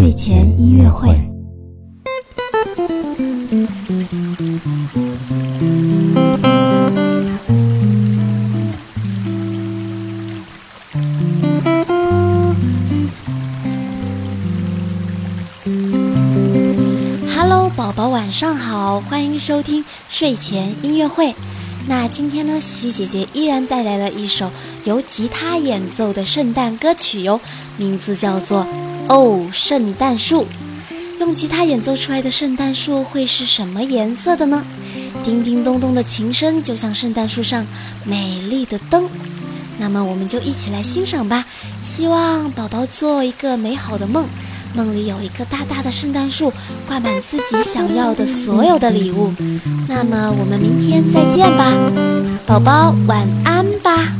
睡前音乐会。Hello，宝宝晚上好，欢迎收听睡前音乐会。那今天呢，西西姐姐依然带来了一首由吉他演奏的圣诞歌曲哟，名字叫做《哦，圣诞树》。用吉他演奏出来的圣诞树会是什么颜色的呢？叮叮咚咚的琴声就像圣诞树上美丽的灯。那么我们就一起来欣赏吧。希望宝宝做一个美好的梦，梦里有一个大大的圣诞树，挂满自己想要的所有的礼物。那么我们明天再见吧，宝宝晚安吧。